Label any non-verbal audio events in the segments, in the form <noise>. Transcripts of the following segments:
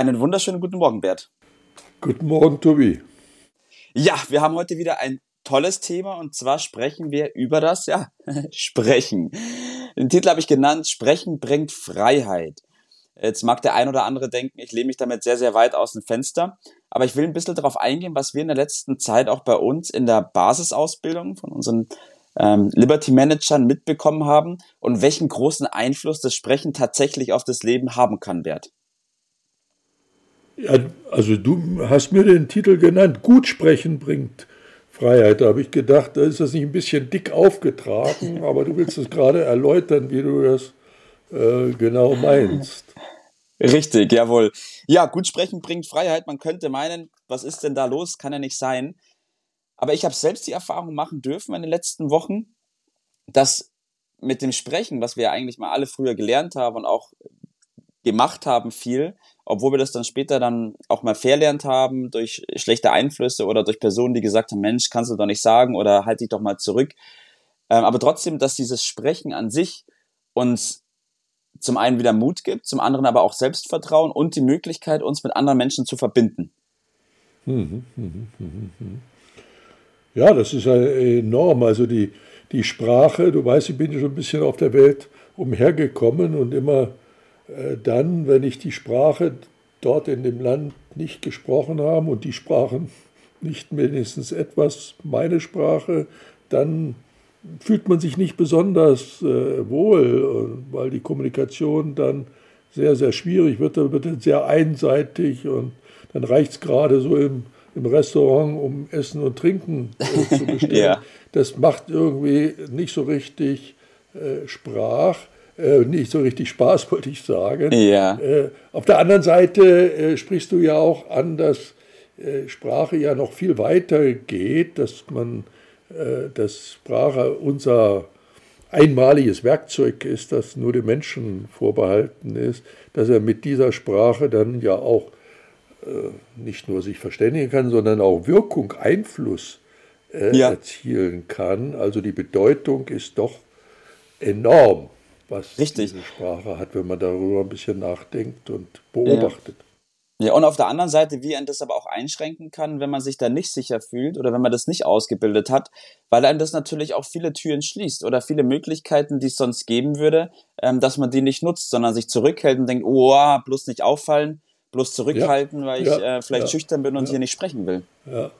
Einen wunderschönen guten Morgen, Bert. Guten Morgen, Tobi. Ja, wir haben heute wieder ein tolles Thema und zwar sprechen wir über das, ja, <laughs> Sprechen. Den Titel habe ich genannt, Sprechen bringt Freiheit. Jetzt mag der ein oder andere denken, ich lehne mich damit sehr, sehr weit aus dem Fenster. Aber ich will ein bisschen darauf eingehen, was wir in der letzten Zeit auch bei uns in der Basisausbildung von unseren ähm, Liberty Managern mitbekommen haben und welchen großen Einfluss das Sprechen tatsächlich auf das Leben haben kann, Bert. Ja, also du hast mir den Titel genannt, gut sprechen bringt Freiheit. Da habe ich gedacht, da ist das nicht ein bisschen dick aufgetragen, <laughs> aber du willst es gerade erläutern, wie du das äh, genau meinst. Richtig, jawohl. Ja, gut sprechen bringt Freiheit. Man könnte meinen, was ist denn da los? Kann ja nicht sein. Aber ich habe selbst die Erfahrung machen dürfen in den letzten Wochen, dass mit dem Sprechen, was wir ja eigentlich mal alle früher gelernt haben und auch gemacht haben viel, obwohl wir das dann später dann auch mal verlernt haben durch schlechte Einflüsse oder durch Personen, die gesagt haben, Mensch, kannst du doch nicht sagen oder halt dich doch mal zurück. Ähm, aber trotzdem, dass dieses Sprechen an sich uns zum einen wieder Mut gibt, zum anderen aber auch Selbstvertrauen und die Möglichkeit, uns mit anderen Menschen zu verbinden. Mhm, mhm, mhm, ja, das ist enorm. Also die, die Sprache, du weißt, ich bin schon ein bisschen auf der Welt umhergekommen und immer dann, wenn ich die Sprache dort in dem Land nicht gesprochen habe und die sprachen <laughs> nicht mindestens etwas meine Sprache, dann fühlt man sich nicht besonders äh, wohl, weil die Kommunikation dann sehr, sehr schwierig wird, dann wird sehr einseitig und dann reicht es gerade so im, im Restaurant, um Essen und Trinken äh, zu <laughs> bestellen. ja. Das macht irgendwie nicht so richtig äh, Sprach äh, nicht so richtig Spaß, <laughs> wollte ich sagen. Ja. Äh, auf der anderen Seite äh, sprichst du ja auch an, dass äh, Sprache ja noch viel weiter geht, dass man, äh, dass Sprache unser einmaliges Werkzeug ist, das nur dem Menschen vorbehalten ist, dass er mit dieser Sprache dann ja auch äh, nicht nur sich verständigen kann, sondern auch Wirkung, Einfluss ja. erzielen kann. Also die Bedeutung ist doch enorm was Richtig. diese Sprache hat, wenn man darüber ein bisschen nachdenkt und beobachtet. Ja. ja, und auf der anderen Seite, wie ein das aber auch einschränken kann, wenn man sich da nicht sicher fühlt oder wenn man das nicht ausgebildet hat, weil einem das natürlich auch viele Türen schließt oder viele Möglichkeiten, die es sonst geben würde, ähm, dass man die nicht nutzt, sondern sich zurückhält und denkt, oh, bloß nicht auffallen, bloß zurückhalten, ja, weil ich ja, äh, vielleicht schüchtern bin und hier nicht sprechen will. Ja.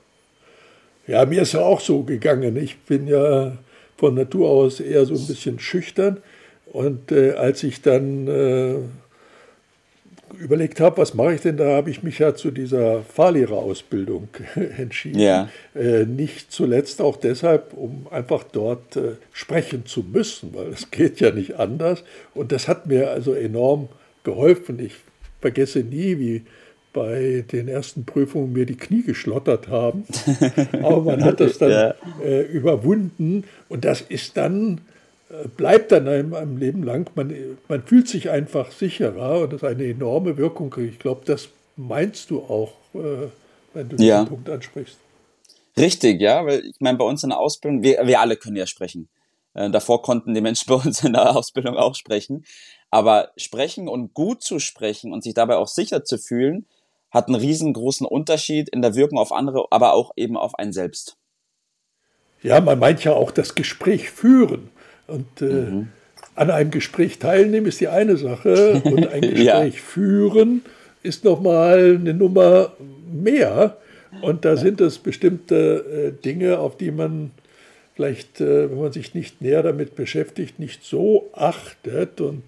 ja, mir ist ja auch so gegangen. Ich bin ja von Natur aus eher so ein bisschen schüchtern. Und äh, als ich dann äh, überlegt habe, was mache ich denn, da habe ich mich ja zu dieser Fahrlehrerausbildung <laughs> entschieden. Ja. Äh, nicht zuletzt auch deshalb, um einfach dort äh, sprechen zu müssen, weil es geht ja nicht anders. Und das hat mir also enorm geholfen. Ich vergesse nie, wie bei den ersten Prüfungen mir die Knie geschlottert haben. <laughs> Aber man hat das dann ja. äh, überwunden und das ist dann bleibt dann einem, einem Leben lang. Man, man fühlt sich einfach sicherer und das ist eine enorme Wirkung. Ich glaube, das meinst du auch, äh, wenn du ja. diesen Punkt ansprichst. Richtig, ja, weil ich meine, bei uns in der Ausbildung, wir, wir alle können ja sprechen. Äh, davor konnten die Menschen <laughs> bei uns in der Ausbildung auch sprechen. Aber sprechen und gut zu sprechen und sich dabei auch sicher zu fühlen, hat einen riesengroßen Unterschied in der Wirkung auf andere, aber auch eben auf einen selbst. Ja, man meint ja auch das Gespräch führen. Und äh, mhm. an einem Gespräch teilnehmen ist die eine Sache <laughs> und ein Gespräch ja. führen ist nochmal eine Nummer mehr. Und da sind es bestimmte äh, Dinge, auf die man vielleicht, äh, wenn man sich nicht näher damit beschäftigt, nicht so achtet. Und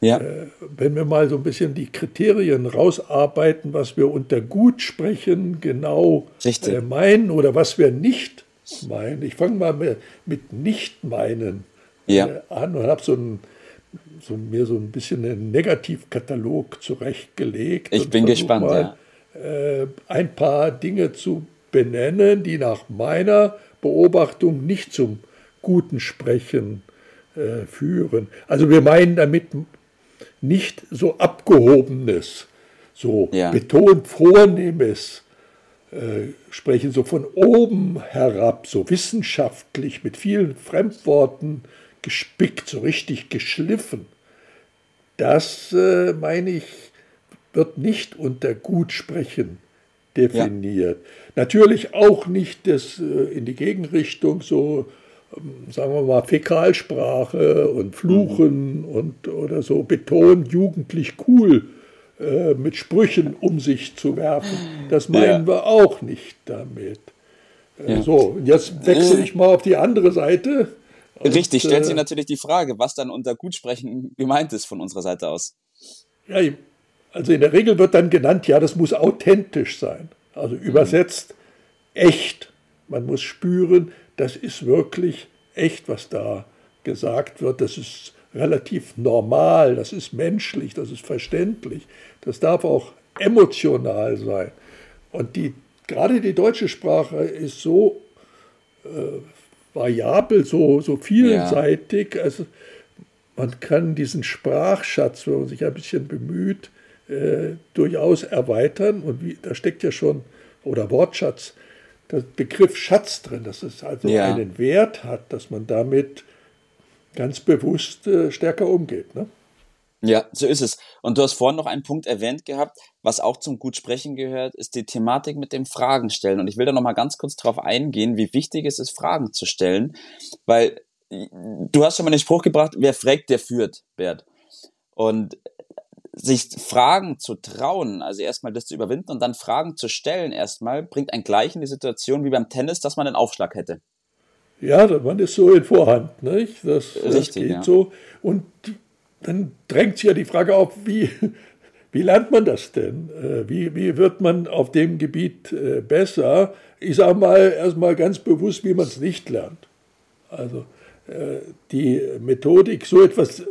ja. Äh, wenn wir mal so ein bisschen die Kriterien rausarbeiten, was wir unter gut sprechen genau äh, meinen oder was wir nicht meinen. Ich fange mal mit nicht meinen ja. An und habe so, ein, so mir so ein bisschen einen Negativkatalog zurechtgelegt. Ich bin gespannt, mal, ja. äh, ein paar Dinge zu benennen, die nach meiner Beobachtung nicht zum guten Sprechen äh, führen. Also wir meinen damit nicht so abgehobenes, so ja. betont vornehmes äh, Sprechen, so von oben herab, so wissenschaftlich mit vielen Fremdworten gespickt, so richtig geschliffen. Das, äh, meine ich, wird nicht unter Gutsprechen definiert. Ja. Natürlich auch nicht das äh, in die Gegenrichtung so, ähm, sagen wir mal, Fäkalsprache und Fluchen mhm. und oder so Beton jugendlich cool äh, mit Sprüchen um sich zu werfen. Das meinen ja. wir auch nicht damit. Äh, ja. So, jetzt wechsle ich mal auf die andere Seite. Richtig, stellt sich natürlich die Frage, was dann unter Gutsprechen gemeint ist von unserer Seite aus. Ja, also in der Regel wird dann genannt, ja, das muss authentisch sein. Also übersetzt echt. Man muss spüren, das ist wirklich echt, was da gesagt wird. Das ist relativ normal, das ist menschlich, das ist verständlich. Das darf auch emotional sein. Und die, gerade die deutsche Sprache ist so äh, variabel, so, so vielseitig. Ja. Also man kann diesen Sprachschatz, wenn man sich ein bisschen bemüht, äh, durchaus erweitern. Und wie, da steckt ja schon, oder Wortschatz, der Begriff Schatz drin, dass es also ja. einen Wert hat, dass man damit ganz bewusst äh, stärker umgeht. Ne? Ja, so ist es. Und du hast vorhin noch einen Punkt erwähnt gehabt, was auch zum Gutsprechen gehört, ist die Thematik mit dem Fragen stellen. Und ich will da noch mal ganz kurz darauf eingehen, wie wichtig es ist, Fragen zu stellen, weil du hast schon mal den Spruch gebracht, wer fragt, der führt, Bert. Und sich Fragen zu trauen, also erstmal das zu überwinden und dann Fragen zu stellen erstmal, bringt einen gleich in die Situation wie beim Tennis, dass man einen Aufschlag hätte. Ja, man ist so in Vorhand, nicht? Das, Richtig, das geht ja. so. Und dann drängt sich ja die Frage auf, wie, wie lernt man das denn? Äh, wie, wie wird man auf dem Gebiet äh, besser? Ich sage mal erstmal ganz bewusst, wie man es nicht lernt. Also äh, die Methodik, so etwas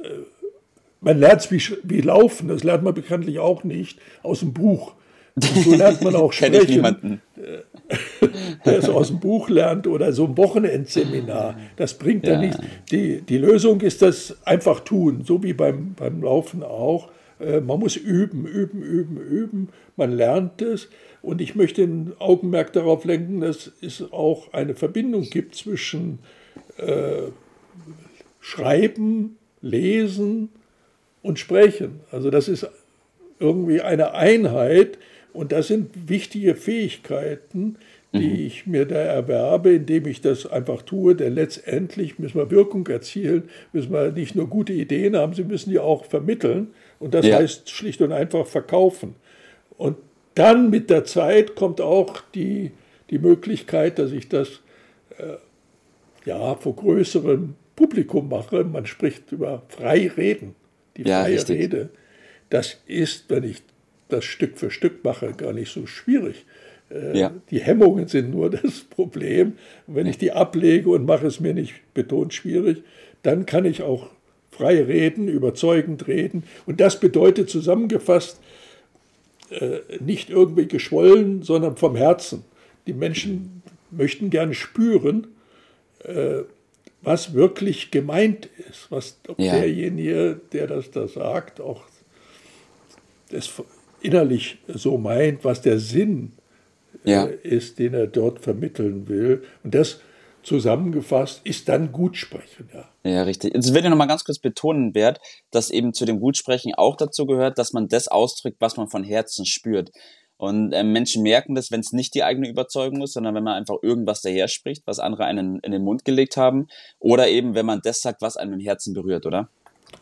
man lernt es wie, wie Laufen, das lernt man bekanntlich auch nicht aus dem Buch. Und so lernt man auch <laughs> sprechen. <laughs> der es aus dem Buch lernt oder so ein Wochenendseminar. Das bringt ja, ja nichts. Die, die Lösung ist das einfach tun, so wie beim, beim Laufen auch. Äh, man muss üben, üben, üben, üben. Man lernt es. Und ich möchte ein Augenmerk darauf lenken, dass es auch eine Verbindung gibt zwischen äh, Schreiben, Lesen, und sprechen. Also das ist irgendwie eine Einheit und das sind wichtige Fähigkeiten, die mhm. ich mir da erwerbe, indem ich das einfach tue, denn letztendlich müssen wir Wirkung erzielen, müssen wir nicht nur gute Ideen haben, sie müssen die auch vermitteln und das ja. heißt schlicht und einfach verkaufen. Und dann mit der Zeit kommt auch die, die Möglichkeit, dass ich das äh, ja, vor größerem Publikum mache. Man spricht über frei reden die ja, freie richtig. Rede, das ist, wenn ich das Stück für Stück mache, gar nicht so schwierig. Äh, ja. Die Hemmungen sind nur <laughs> das Problem. Und wenn ich die ablege und mache es mir nicht betont schwierig, dann kann ich auch frei reden, überzeugend reden. Und das bedeutet zusammengefasst äh, nicht irgendwie geschwollen, sondern vom Herzen. Die Menschen möchten gerne spüren, äh, was wirklich gemeint ist, was ob ja. derjenige, der das da sagt, auch das innerlich so meint, was der Sinn ja. äh, ist, den er dort vermitteln will. Und das zusammengefasst ist dann Gutsprechen. Ja, ja richtig. Jetzt will ich noch mal ganz kurz betonen, Bert, dass eben zu dem Gutsprechen auch dazu gehört, dass man das ausdrückt, was man von Herzen spürt. Und äh, Menschen merken das, wenn es nicht die eigene Überzeugung ist, sondern wenn man einfach irgendwas daher spricht, was andere einen in den Mund gelegt haben. Oder eben, wenn man das sagt, was einem im Herzen berührt, oder?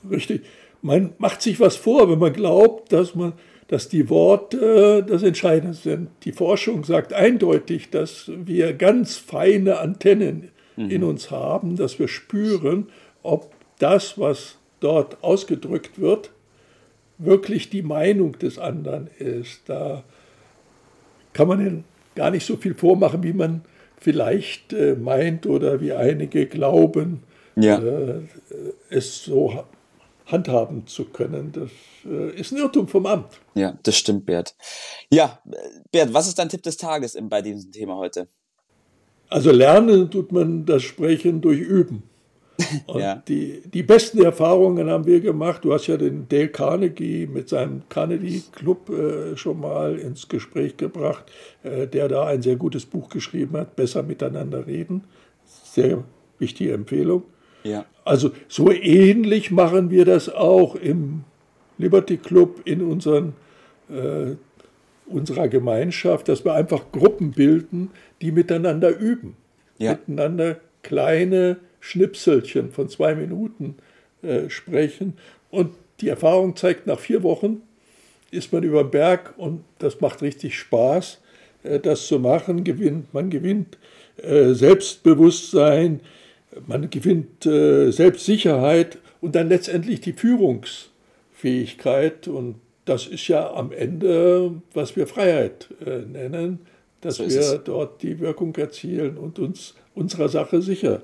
Richtig. Man macht sich was vor, wenn man glaubt, dass man dass die Worte das Entscheidende sind. Die Forschung sagt eindeutig, dass wir ganz feine Antennen mhm. in uns haben, dass wir spüren, ob das, was dort ausgedrückt wird, wirklich die Meinung des anderen ist. Da kann man gar nicht so viel vormachen, wie man vielleicht äh, meint oder wie einige glauben, ja. äh, es so handhaben zu können. Das äh, ist ein Irrtum vom Amt. Ja, das stimmt, Bert. Ja, Bert, was ist dein Tipp des Tages bei diesem Thema heute? Also lernen tut man das Sprechen durch Üben. <laughs> Und ja. die, die besten Erfahrungen haben wir gemacht. Du hast ja den Dale Carnegie mit seinem Carnegie Club äh, schon mal ins Gespräch gebracht, äh, der da ein sehr gutes Buch geschrieben hat, Besser miteinander reden. Sehr wichtige Empfehlung. Ja. Also so ähnlich machen wir das auch im Liberty Club in unseren, äh, unserer Gemeinschaft, dass wir einfach Gruppen bilden, die miteinander üben. Ja. Miteinander kleine Schnipselchen von zwei Minuten äh, sprechen. Und die Erfahrung zeigt, nach vier Wochen ist man über den Berg und das macht richtig Spaß, äh, das zu machen. Gewinnt, man gewinnt äh, Selbstbewusstsein, man gewinnt äh, Selbstsicherheit und dann letztendlich die Führungsfähigkeit. Und das ist ja am Ende, was wir Freiheit äh, nennen, dass so wir dort die Wirkung erzielen und uns unserer Sache sicher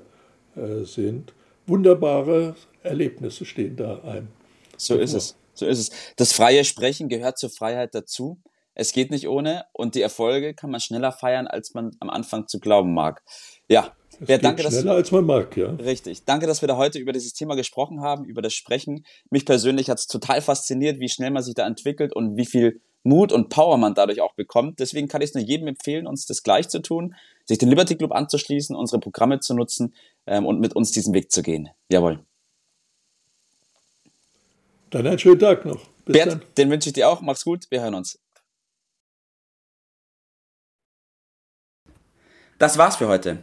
äh, sind. Wunderbare Erlebnisse stehen da ein. So ist es. So ist es. Das freie Sprechen gehört zur Freiheit dazu. Es geht nicht ohne und die Erfolge kann man schneller feiern, als man am Anfang zu glauben mag. Ja, ja, danke, schneller dass, als man mag, ja. Richtig. Danke, dass wir da heute über dieses Thema gesprochen haben, über das Sprechen. Mich persönlich hat es total fasziniert, wie schnell man sich da entwickelt und wie viel Mut und Power man dadurch auch bekommt. Deswegen kann ich es nur jedem empfehlen, uns das gleich zu tun, sich den Liberty Club anzuschließen, unsere Programme zu nutzen ähm, und mit uns diesen Weg zu gehen. Jawohl. Dann einen schönen Tag noch. Bis Bert, dann. den wünsche ich dir auch. Mach's gut. Wir hören uns. Das war's für heute.